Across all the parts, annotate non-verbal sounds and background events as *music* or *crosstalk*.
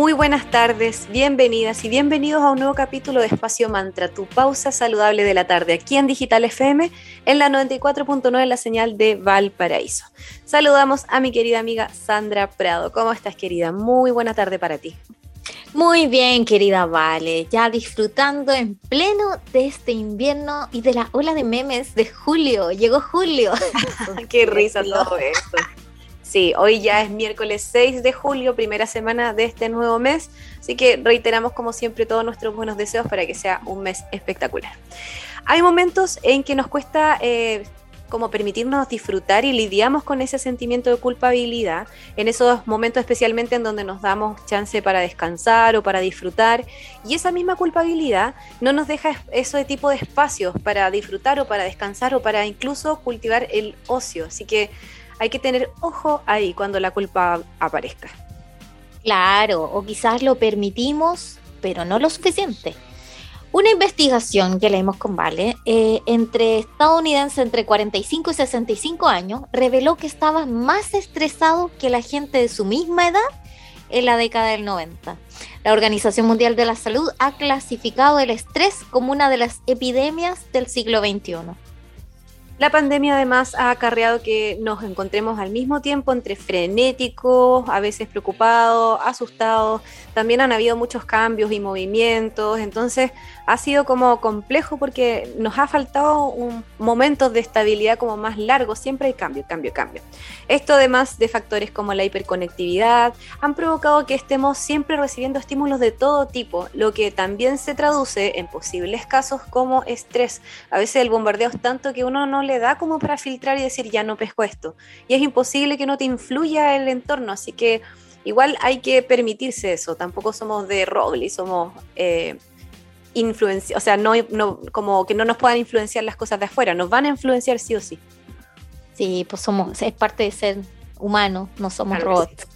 Muy buenas tardes, bienvenidas y bienvenidos a un nuevo capítulo de Espacio Mantra, tu pausa saludable de la tarde, aquí en Digital FM, en la 94.9, la señal de Valparaíso. Saludamos a mi querida amiga Sandra Prado. ¿Cómo estás, querida? Muy buena tarde para ti. Muy bien, querida Vale, ya disfrutando en pleno de este invierno y de la ola de memes de julio. Llegó julio. *laughs* Qué risa todo esto. Sí, hoy ya es miércoles 6 de julio, primera semana de este nuevo mes, así que reiteramos como siempre todos nuestros buenos deseos para que sea un mes espectacular. Hay momentos en que nos cuesta eh, como permitirnos disfrutar y lidiamos con ese sentimiento de culpabilidad, en esos momentos especialmente en donde nos damos chance para descansar o para disfrutar, y esa misma culpabilidad no nos deja ese tipo de espacios para disfrutar o para descansar o para incluso cultivar el ocio, así que hay que tener ojo ahí cuando la culpa aparezca. Claro, o quizás lo permitimos, pero no lo suficiente. Una investigación que leímos con Vale eh, entre estadounidenses entre 45 y 65 años reveló que estaba más estresado que la gente de su misma edad en la década del 90. La Organización Mundial de la Salud ha clasificado el estrés como una de las epidemias del siglo XXI. La pandemia además ha acarreado que nos encontremos al mismo tiempo entre frenéticos, a veces preocupados, asustados. También han habido muchos cambios y movimientos, entonces ha sido como complejo porque nos ha faltado un momento de estabilidad como más largo. Siempre hay cambio, cambio, cambio. Esto además de factores como la hiperconectividad han provocado que estemos siempre recibiendo estímulos de todo tipo, lo que también se traduce en posibles casos como estrés. A veces el bombardeo es tanto que uno no le da como para filtrar y decir ya no pesco esto. Y es imposible que no te influya el entorno, así que igual hay que permitirse eso. Tampoco somos de roble, somos eh, influencia, o sea, no, no, como que no nos puedan influenciar las cosas de afuera, nos van a influenciar sí o sí. Sí, pues somos, es parte de ser humano, no somos robots.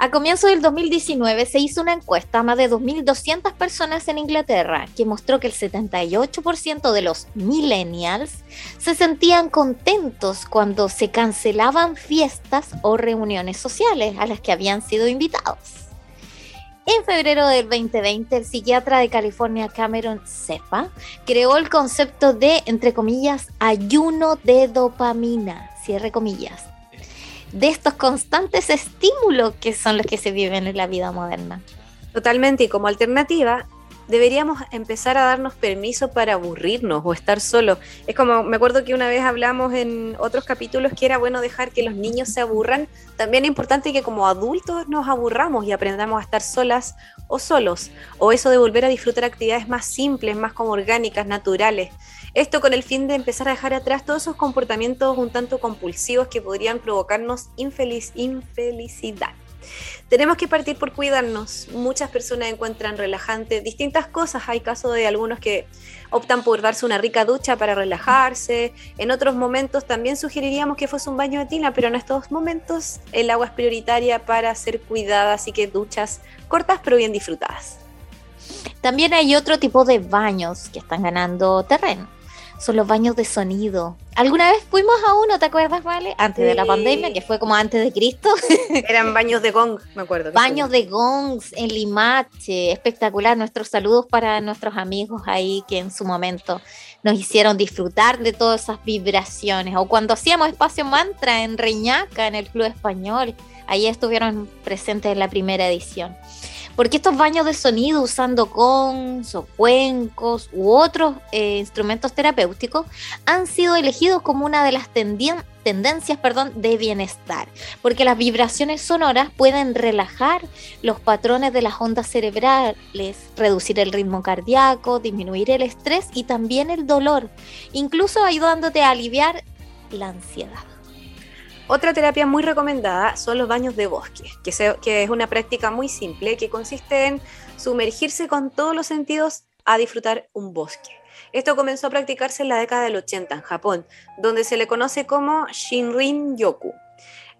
A comienzos del 2019 se hizo una encuesta a más de 2.200 personas en Inglaterra que mostró que el 78% de los millennials se sentían contentos cuando se cancelaban fiestas o reuniones sociales a las que habían sido invitados. En febrero del 2020, el psiquiatra de California Cameron Cepa creó el concepto de, entre comillas, ayuno de dopamina, cierre comillas, de estos constantes estímulos que son los que se viven en la vida moderna. Totalmente, y como alternativa, deberíamos empezar a darnos permiso para aburrirnos o estar solos. Es como, me acuerdo que una vez hablamos en otros capítulos que era bueno dejar que los niños se aburran. También es importante que como adultos nos aburramos y aprendamos a estar solas o solos. O eso de volver a disfrutar actividades más simples, más como orgánicas, naturales. Esto con el fin de empezar a dejar atrás todos esos comportamientos un tanto compulsivos que podrían provocarnos infeliz, infelicidad. Tenemos que partir por cuidarnos. Muchas personas encuentran relajante distintas cosas. Hay casos de algunos que optan por darse una rica ducha para relajarse. En otros momentos también sugeriríamos que fuese un baño de tina, pero en estos momentos el agua es prioritaria para ser cuidada, así que duchas cortas pero bien disfrutadas. También hay otro tipo de baños que están ganando terreno son los baños de sonido. ¿Alguna vez fuimos a uno, te acuerdas, Vale? Antes de la pandemia, que fue como antes de Cristo. *laughs* Eran baños de gong, me acuerdo. Baños de gongs en Limache, espectacular. Nuestros saludos para nuestros amigos ahí que en su momento nos hicieron disfrutar de todas esas vibraciones. O cuando hacíamos espacio mantra en Reñaca, en el Club Español, ahí estuvieron presentes en la primera edición porque estos baños de sonido usando gongs o cuencos u otros eh, instrumentos terapéuticos han sido elegidos como una de las tendencias de bienestar, porque las vibraciones sonoras pueden relajar los patrones de las ondas cerebrales, reducir el ritmo cardíaco, disminuir el estrés y también el dolor, incluso ayudándote a aliviar la ansiedad. Otra terapia muy recomendada son los baños de bosque, que, es una práctica muy simple que consiste en sumergirse con todos los sentidos a disfrutar un bosque. Esto comenzó a practicarse en la década del 80 en Japón, donde se le conoce como Shinrin Yoku.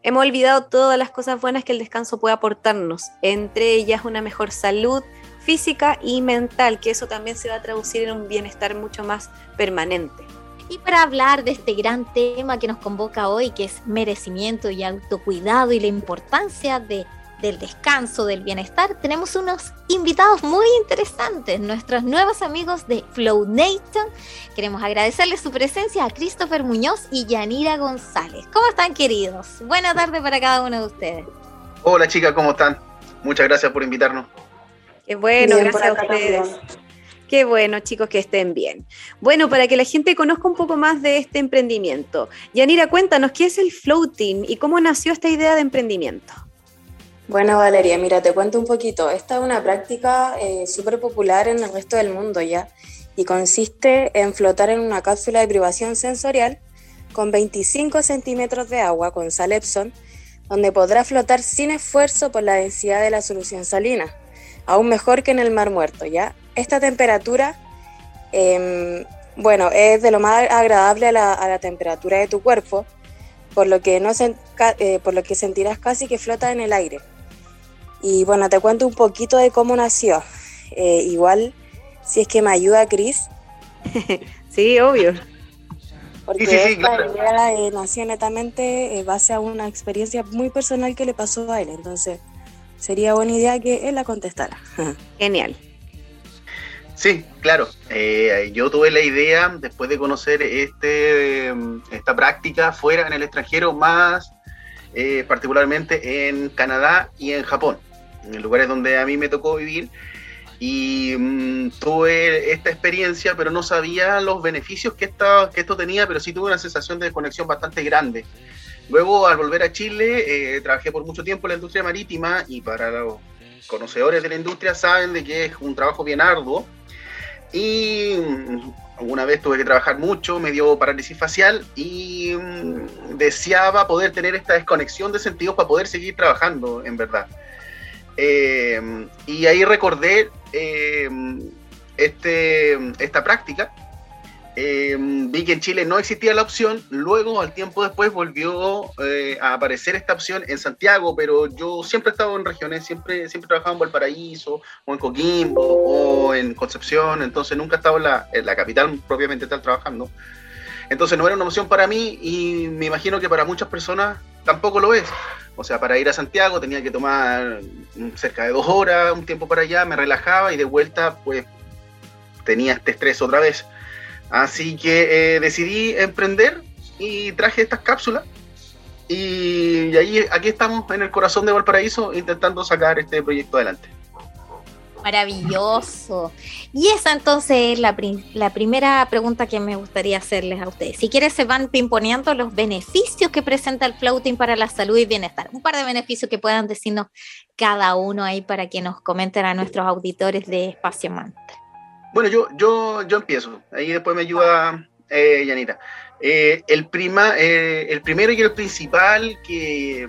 Hemos olvidado todas las cosas buenas que el descanso puede aportarnos, entre ellas una mejor salud física y mental, que eso también se va a traducir en un bienestar mucho más permanente. Y para hablar de este gran tema que nos convoca hoy, que es merecimiento y autocuidado y la importancia de del descanso, del bienestar, tenemos unos invitados muy interesantes, nuestros nuevos amigos de Flow Nation. Queremos agradecerles su presencia a Christopher Muñoz y Yanira González. ¿Cómo están, queridos? Buena tarde para cada uno de ustedes. Hola, chicas, ¿cómo están? Muchas gracias por invitarnos. Qué bueno, gracias a ustedes. Qué bueno, chicos, que estén bien. Bueno, para que la gente conozca un poco más de este emprendimiento. Yanira, cuéntanos, ¿qué es el Floating y cómo nació esta idea de emprendimiento? Bueno, Valeria, mira, te cuento un poquito. Esta es una práctica eh, súper popular en el resto del mundo ya y consiste en flotar en una cápsula de privación sensorial con 25 centímetros de agua con sal Epson, donde podrá flotar sin esfuerzo por la densidad de la solución salina, aún mejor que en el mar muerto, ¿ya? Esta temperatura, em, bueno, es de lo más agradable a la, temperatura de tu cuerpo, por lo, que no eh, por lo que sentirás casi que flota en el aire. Y bueno, te cuento un poquito de cómo nació. Eh, igual, si es que me ayuda Cris. *laughs* sí, obvio. Porque esta idea eh, nació netamente en base a una experiencia muy personal que le pasó a él. Entonces, sería buena idea que él la contestara. *laughs* Genial. Sí, claro. Eh, yo tuve la idea después de conocer este, esta práctica fuera en el extranjero, más particularmente en Canadá y en Japón en lugares donde a mí me tocó vivir. Y mm, tuve esta experiencia, pero no sabía los beneficios que, esta, que esto tenía, pero sí tuve una sensación de conexión bastante grande. Luego, al volver a Chile, eh, trabajé por mucho tiempo en la industria marítima y para los conocedores de la industria saben de que es un trabajo bien arduo. Y mm, alguna vez tuve que trabajar mucho, me dio parálisis facial y mm, deseaba poder tener esta desconexión de sentidos para poder seguir trabajando, en verdad. Eh, y ahí recordé eh, este, esta práctica. Eh, vi que en Chile no existía la opción, luego al tiempo después volvió a aparecer esta opción en Santiago, pero yo siempre he estado en regiones, siempre, siempre he trabajado en Valparaíso, o en Coquimbo, o en Concepción, entonces nunca he estado en la, en la capital propiamente tal trabajando. Entonces no era una opción para mí y me imagino que para muchas personas tampoco lo es. O sea, para ir a Santiago tenía que tomar cerca de dos horas, un tiempo para allá, me relajaba y de vuelta pues tenía este estrés otra vez. Así que eh, decidí emprender y traje estas cápsulas. Y, y ahí aquí estamos en el corazón de Valparaíso intentando sacar este proyecto adelante. Maravilloso. Y esa entonces es la, primera pregunta que me gustaría hacerles a ustedes. Si quieres, se van pimponeando los beneficios que presenta el floating para la salud y bienestar. Un par de beneficios que puedan decirnos cada uno ahí para que nos comenten a nuestros auditores de Espacio Mantra. Bueno, yo, yo, yo empiezo. Ahí después me ayuda eh. Eh, el, prima, eh, el primero y el principal que,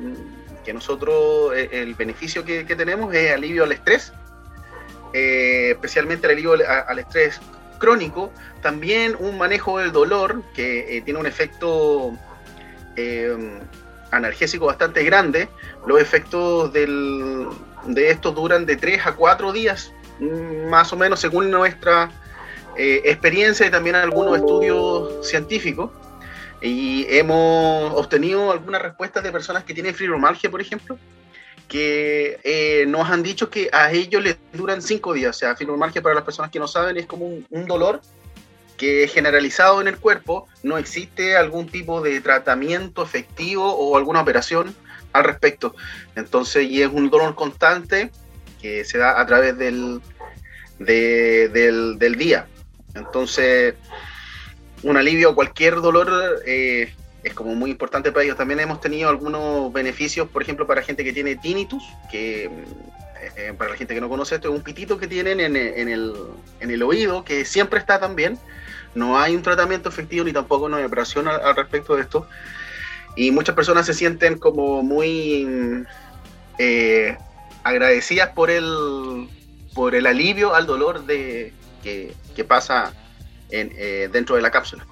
que nosotros, eh, el beneficio que, tenemos es alivio al estrés especialmente el alivio al, estrés crónico, también un manejo del dolor que tiene un efecto analgésico bastante grande. Los efectos del, de estos duran de 3 a 4 días, más o menos según nuestra experiencia y también algunos estudios científicos. Y hemos obtenido algunas respuestas de personas que tienen fibromialgia, por ejemplo, que eh, nos han dicho que a ellos les duran cinco días. O sea, fibromialgia para las personas que no saben es como un, dolor que es generalizado en el cuerpo, no existe algún tipo de tratamiento efectivo o alguna operación al respecto. Entonces, y es un dolor constante que se da a través del, del, del, día. Entonces, un alivio a cualquier dolor eh, es como muy importante para ellos. También hemos tenido algunos beneficios, por ejemplo, para gente que tiene tinnitus, que eh, eh, para la gente que no conoce esto es un pitito que tienen en, el, en el oído, que siempre está también. No hay un tratamiento efectivo ni tampoco una operación al, respecto de esto. Y muchas personas se sienten como muy agradecidas por el, por el alivio al dolor de, que, pasa en, dentro de la cápsula.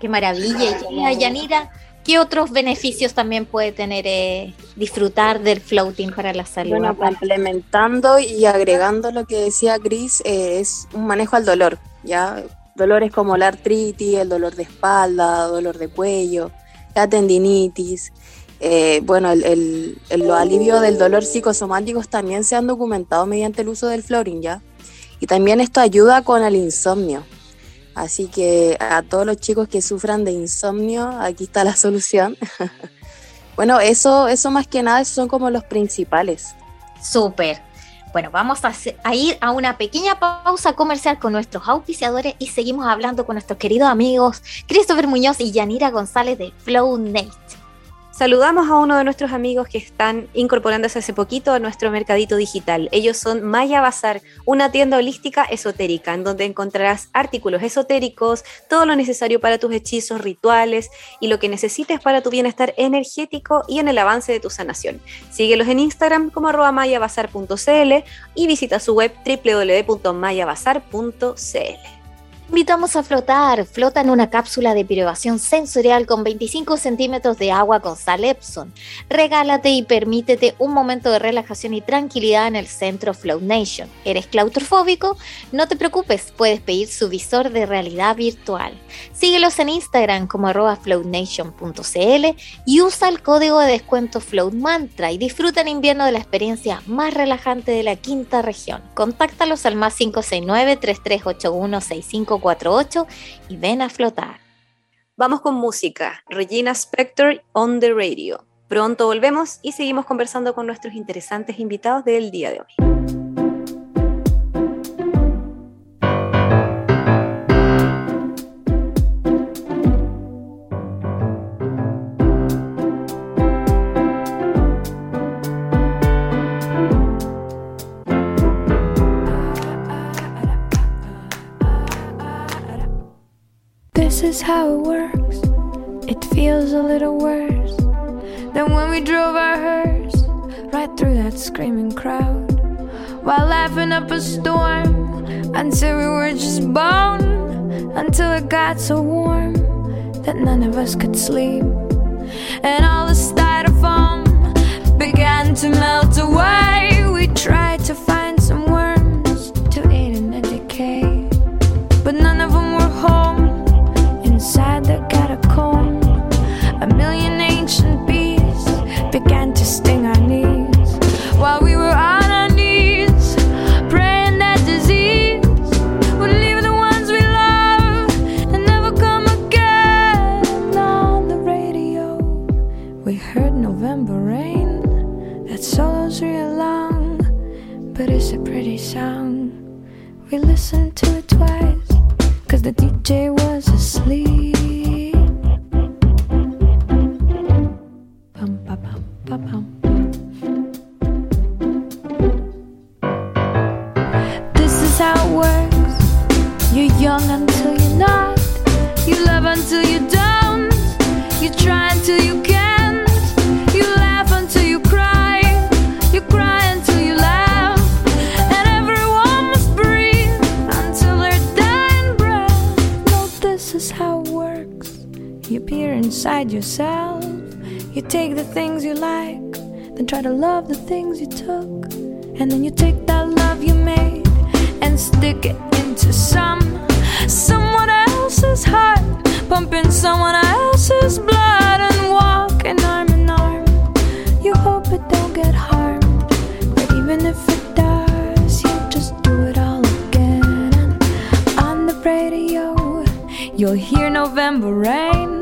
Qué maravilla. Y Yanira, ¿Qué otros beneficios también puede tener eh, disfrutar del floating para la salud? Bueno, complementando y agregando lo que decía Chris, eh, es un manejo al dolor, ¿ya? Dolores como la artritis, el dolor de espalda, dolor de cuello, la tendinitis. Eh, bueno, el, el, los alivios del dolor psicosomáticos también se han documentado mediante el uso del floating, ¿ya? Y también esto ayuda con el insomnio. Así que a todos los chicos que sufran de insomnio, aquí está la *laughs* solución. bueno, eso, eso más que nada son como los principales. Súper. Bueno, vamos a, ir a una pequeña pausa comercial con nuestros auspiciadores y seguimos hablando con nuestros queridos amigos Christopher Muñoz y Yanira González de Flow Nate. Saludamos a uno de nuestros amigos que están incorporándose hace poquito a nuestro mercadito digital. Ellos son Maya Bazar, una tienda holística esotérica en donde encontrarás artículos esotéricos, todo lo necesario para tus hechizos, rituales y lo que necesites para tu bienestar energético y en el avance de tu sanación. Síguelos en Instagram como mayabazar.cl y visita su web www.mayabazar.cl. Invitamos a flotar. Flota en una cápsula de privación sensorial con 25 centímetros de agua con sal Epson. Regálate y permítete un momento de relajación y tranquilidad en el centro Float Nation. ¿Eres claustrofóbico? No te preocupes, puedes pedir su visor de realidad virtual. Síguelos en Instagram como arroba floatnation.cl y usa el código de descuento Float Mantra y disfruta en invierno de la experiencia más relajante de la quinta región. Contáctalos al más 569 3381 65 48 y ven a flotar. Vamos con música. Regina Spector on the radio. Pronto volvemos y seguimos conversando con nuestros interesantes invitados del día de hoy. Is how it works. It feels a little worse than when we drove our hearse right through that screaming crowd while laughing up a storm until we were just bone. Until it got so warm that none of us could sleep, and all the styrofoam began to melt away. Inside yourself. You take the things you like, then try to love the things you took. And then you take that love you made and stick it into some someone else's heart, pumping someone else's blood and walking arm in arm. You hope it don't get harmed, but even if it does, you just do it all again. And on the radio, you'll hear November rain.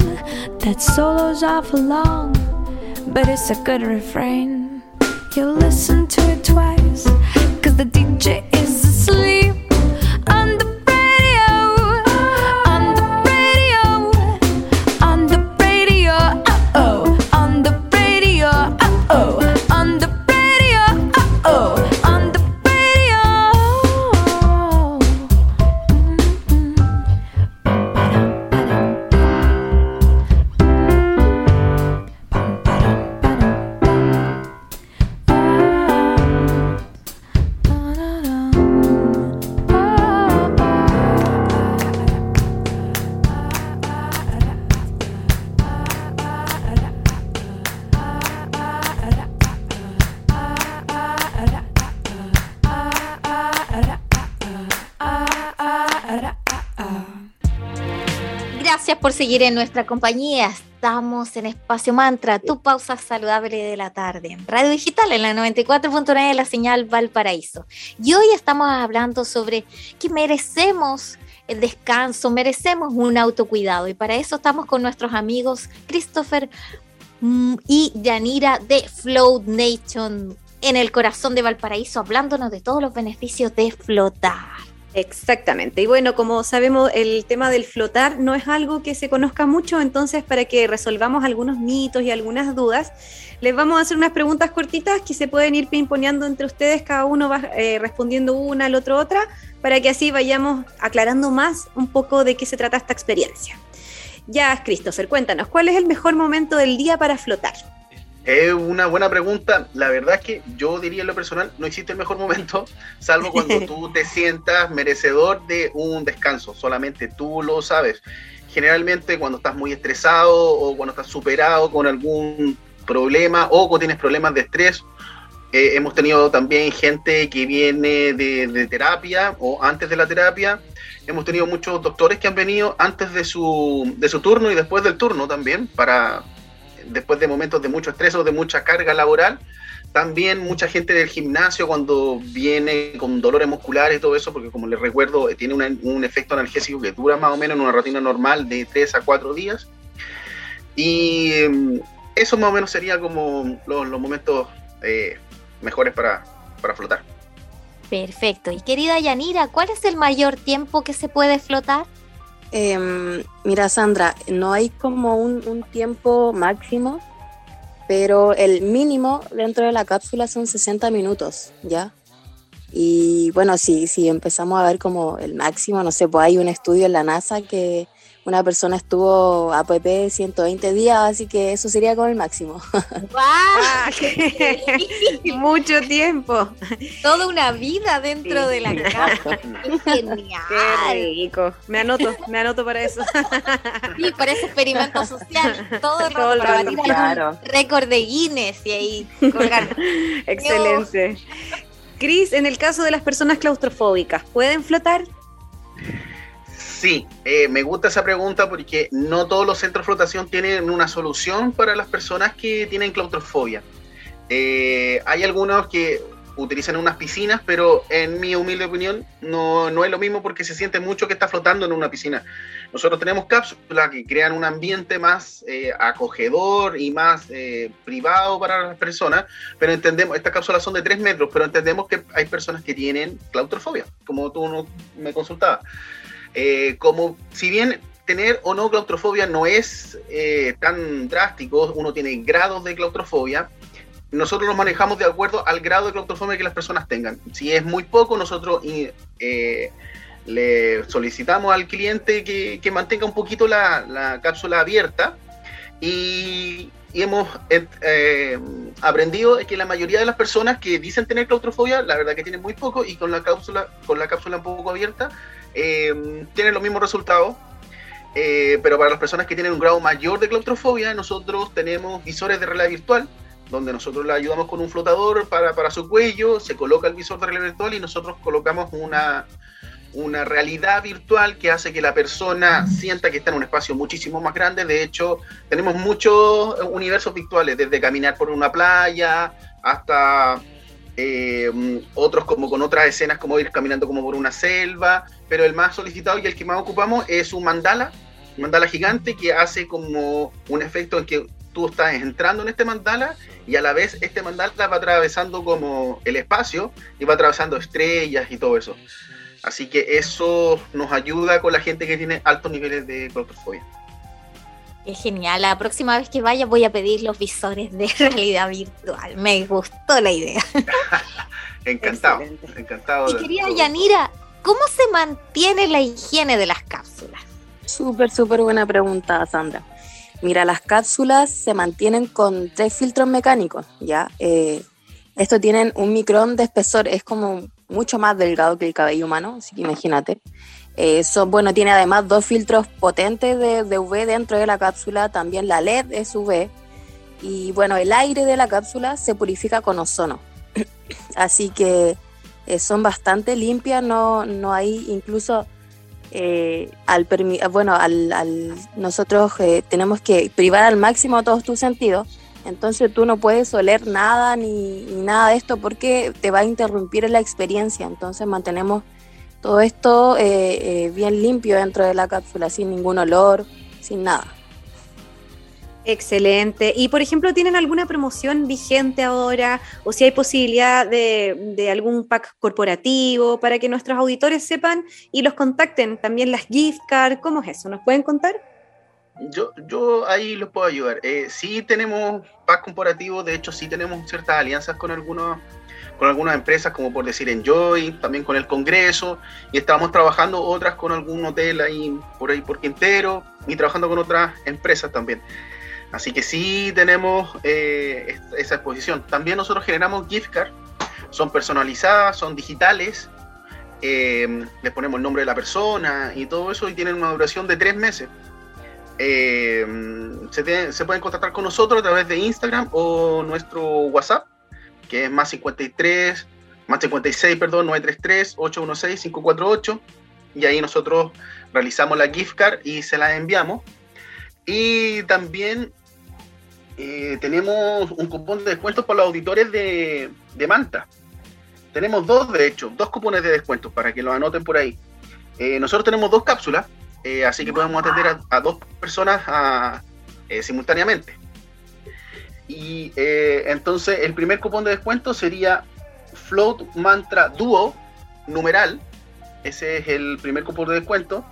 That solo's awful long, but it's a good refrain. You'll listen to it twice, cause the DJ is asleep. Por seguir en nuestra compañía. Estamos en Espacio Mantra, tu pausa saludable de la tarde. Radio Digital en la 94.9 de la señal Valparaíso. Y hoy estamos hablando sobre que merecemos el descanso, merecemos un autocuidado. Y para eso estamos con nuestros amigos Christopher mm, y Yanira de Float Nation en el corazón de Valparaíso, hablándonos de todos los beneficios de flotar. Exactamente. Y bueno, como sabemos, el tema del flotar no es algo que se conozca mucho, entonces para que resolvamos algunos mitos y algunas dudas, les vamos a hacer unas preguntas cortitas que se pueden ir pimponeando entre ustedes, cada uno va eh, respondiendo una, al otro otra, para que así vayamos aclarando más un poco de qué se trata esta experiencia. Ya, Christopher, cuéntanos, ¿cuál es el mejor momento del día para flotar? Es una buena pregunta. La verdad es que yo diría en lo personal, no existe el mejor momento, salvo cuando *laughs* tú te sientas merecedor de un descanso. Solamente tú lo sabes. Generalmente cuando estás muy estresado o cuando estás superado con algún problema o cuando tienes problemas de estrés. Eh, hemos tenido también gente que viene de, de terapia o antes de la terapia. Hemos tenido muchos doctores que han venido antes de su, de su turno y después del turno también para, después de momentos de mucho estrés o de mucha carga laboral. También mucha gente del gimnasio cuando viene con dolores musculares y todo eso, porque como les recuerdo, tiene un efecto analgésico que dura más o menos en una rutina normal de 3 a 4 días. Y em, eso más o menos sería como los, los momentos eh, mejores para, para flotar. Perfecto. Y querida Yanira, ¿cuál es el mayor tiempo que se puede flotar? Eh, mira, Sandra, no hay como un, tiempo máximo, pero el mínimo dentro de la cápsula son 60 minutos, ¿ya? Y bueno, si, si empezamos a ver como el máximo, no sé, pues hay un estudio en la NASA que una persona estuvo a PP 120 días, así que eso sería como el máximo. *laughs* ¡Wow! *laughs* Mucho tiempo. Toda una vida dentro sí. de la casa. Genial. Qué rico. Me anoto, me anoto para eso. Sí, para ese experimento social. Todo, Todo para batir claro. récord de Guinness y ahí colgar. *laughs* Excelente. Cris, en el caso de las personas claustrofóbicas, ¿pueden flotar? Sí, eh, me gusta esa pregunta porque no todos los centros de flotación tienen una solución para las personas que tienen claustrofobia. Eh, hay algunos que utilizan unas piscinas, pero en mi humilde opinión no, no, es lo mismo porque se siente mucho que está flotando en una piscina. Nosotros tenemos cápsulas que crean un ambiente más eh, acogedor y más privado para las personas, pero entendemos, estas cápsulas son de 3 metros, pero entendemos que hay personas que tienen claustrofobia, como tú me consultabas. Eh, como si bien tener o no claustrofobia no es eh, tan drástico, uno tiene grados de claustrofobia, nosotros los manejamos de acuerdo al grado de claustrofobia que las personas tengan. Si es muy poco, nosotros eh, le solicitamos al cliente que, que mantenga un poquito la, la cápsula abierta y, y hemos eh, aprendido que la mayoría de las personas que dicen tener claustrofobia, la verdad que tienen muy poco y con la cápsula, con la cápsula un poco abierta, eh, tienen los mismos resultados. Eh, pero para las personas que tienen un grado mayor de claustrofobia, nosotros tenemos visores de realidad virtual, donde nosotros le ayudamos con un flotador para, para su cuello, se coloca el visor de realidad virtual y nosotros colocamos una, una realidad virtual que hace que la persona sienta que está en un espacio muchísimo más grande. De hecho, tenemos muchos universos virtuales, desde caminar por una playa hasta eh, otros como con otras escenas como ir caminando como por una selva, pero el más solicitado y el que más ocupamos es un mandala, un mandala gigante que hace como un efecto en que tú estás entrando en este mandala y a la vez este mandala va atravesando como el espacio y va atravesando estrellas y todo eso. Así que eso nos ayuda con la gente que tiene altos niveles de claustrofobia. Es genial. La próxima vez que vaya voy a pedir los visores de *laughs* realidad virtual. Me gustó la idea. *laughs* encantado, Excelente. encantado. Y querida Yanira, ¿cómo se mantiene la higiene de las cápsulas? Súper, súper buena pregunta, Sandra. Mira, las cápsulas se mantienen con tres filtros mecánicos, ¿ya? Eh, estos tienen un micrón de espesor, es como mucho más delgado que el cabello humano, así que imagínate. Eh, son, bueno, tiene además dos filtros potentes de, de, UV dentro de la cápsula, también la LED es UV. Y bueno, el aire de la cápsula se purifica con ozono. *clears throat* Así que eh, son bastante limpias, no, no hay incluso eh, al bueno, al, al nosotros eh, tenemos que privar al máximo todos tus sentidos, entonces tú no puedes oler nada ni, nada de esto porque te va a interrumpir la experiencia, entonces mantenemos todo esto eh, bien limpio dentro de la cápsula, sin ningún olor, sin nada. Excelente. Y por ejemplo, ¿tienen alguna promoción vigente ahora? O si hay posibilidad de, algún pack corporativo para que nuestros auditores sepan y los contacten. También las gift cards, ¿cómo es eso? ¿Nos pueden contar? Yo, yo ahí los puedo ayudar. Eh, sí tenemos pack corporativo, de hecho sí tenemos ciertas alianzas con algunos con algunas empresas, como por decir Enjoy, también con el Congreso, y estamos trabajando otras con algún hotel ahí por ahí por Quintero, y trabajando con otras empresas también. Así que sí tenemos eh, esa exposición. También nosotros generamos gift cards, son personalizadas, son digitales, eh, les ponemos el nombre de la persona y todo eso y tienen una duración de tres meses. Eh, se, pueden contactar con nosotros a través de Instagram o nuestro WhatsApp, que es más 53, más 56, perdón, 933 816 548 y ahí nosotros realizamos la gift card y se la enviamos. Y también eh, tenemos un cupón de descuento para los auditores de, Manta. Tenemos dos, de hecho, dos cupones de descuento para que lo anoten por ahí. Eh, nosotros tenemos dos cápsulas, eh, así que podemos atender a, dos personas simultáneamente. Y entonces el primer cupón de descuento sería Float Mantra Duo, numeral. Ese es el primer cupón de descuento.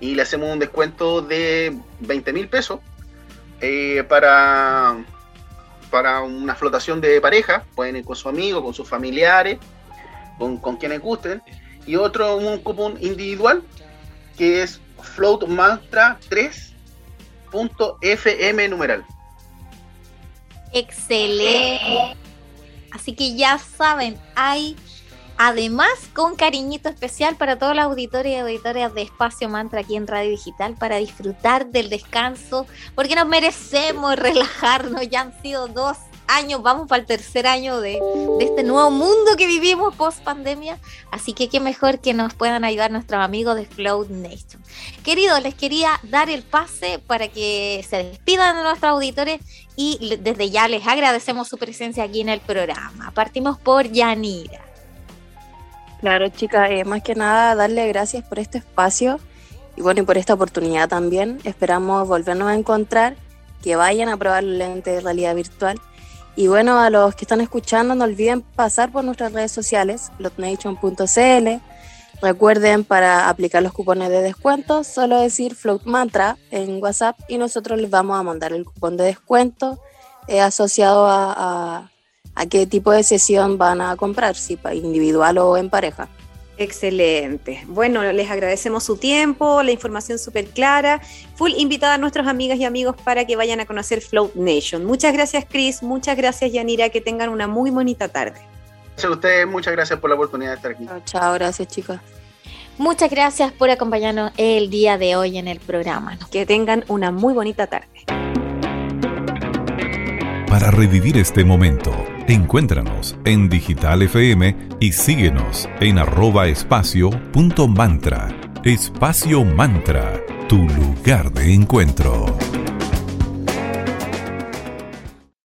Y le hacemos un descuento de 20 mil pesos eh, para, para una flotación de pareja, pueden ir con su amigo, con sus familiares, con, con quienes gusten, y otro un cupón individual que es Float Mantra 3.fm numeral. Excelente. Así que ya saben, hay Además, con cariñito especial para todos los auditores y auditorias de Espacio Mantra aquí en Radio Digital para disfrutar del descanso, porque nos merecemos relajarnos. Ya han sido dos años, vamos para el tercer año de, este nuevo mundo que vivimos post pandemia. Así que qué mejor que nos puedan ayudar nuestros amigos de Float Nation. Queridos, les quería dar el pase para que se despidan de nuestros auditores y desde ya les agradecemos su presencia aquí en el programa. Partimos por Yanira. Claro, chicas, eh, más que nada darle gracias por este espacio y bueno, y por esta oportunidad también. Esperamos volvernos a encontrar, que vayan a probar el lente de realidad virtual. Y bueno, a los que están escuchando, no olviden pasar por nuestras redes sociales, floatnation.cl. Recuerden, para aplicar los cupones de descuento, solo decir Float Mantra en WhatsApp y nosotros les vamos a mandar el cupón de descuento eh, asociado a a qué tipo de sesión van a comprar, si individual o en pareja. Excelente. Bueno, les agradecemos su tiempo, la información súper clara. Full invitada a nuestros amigas y amigos para que vayan a conocer Float Nation. Muchas gracias, Chris. Muchas gracias, Yanira. Que tengan una muy bonita tarde. Gracias a ustedes. Muchas gracias por la oportunidad de estar aquí. Chao, gracias, chicas. Muchas gracias por acompañarnos el día de hoy en el programa. Que tengan una muy bonita tarde. Para revivir este momento Encuéntranos en Digital FM y síguenos en arroba espacio punto mantra. Espacio Mantra, tu lugar de encuentro.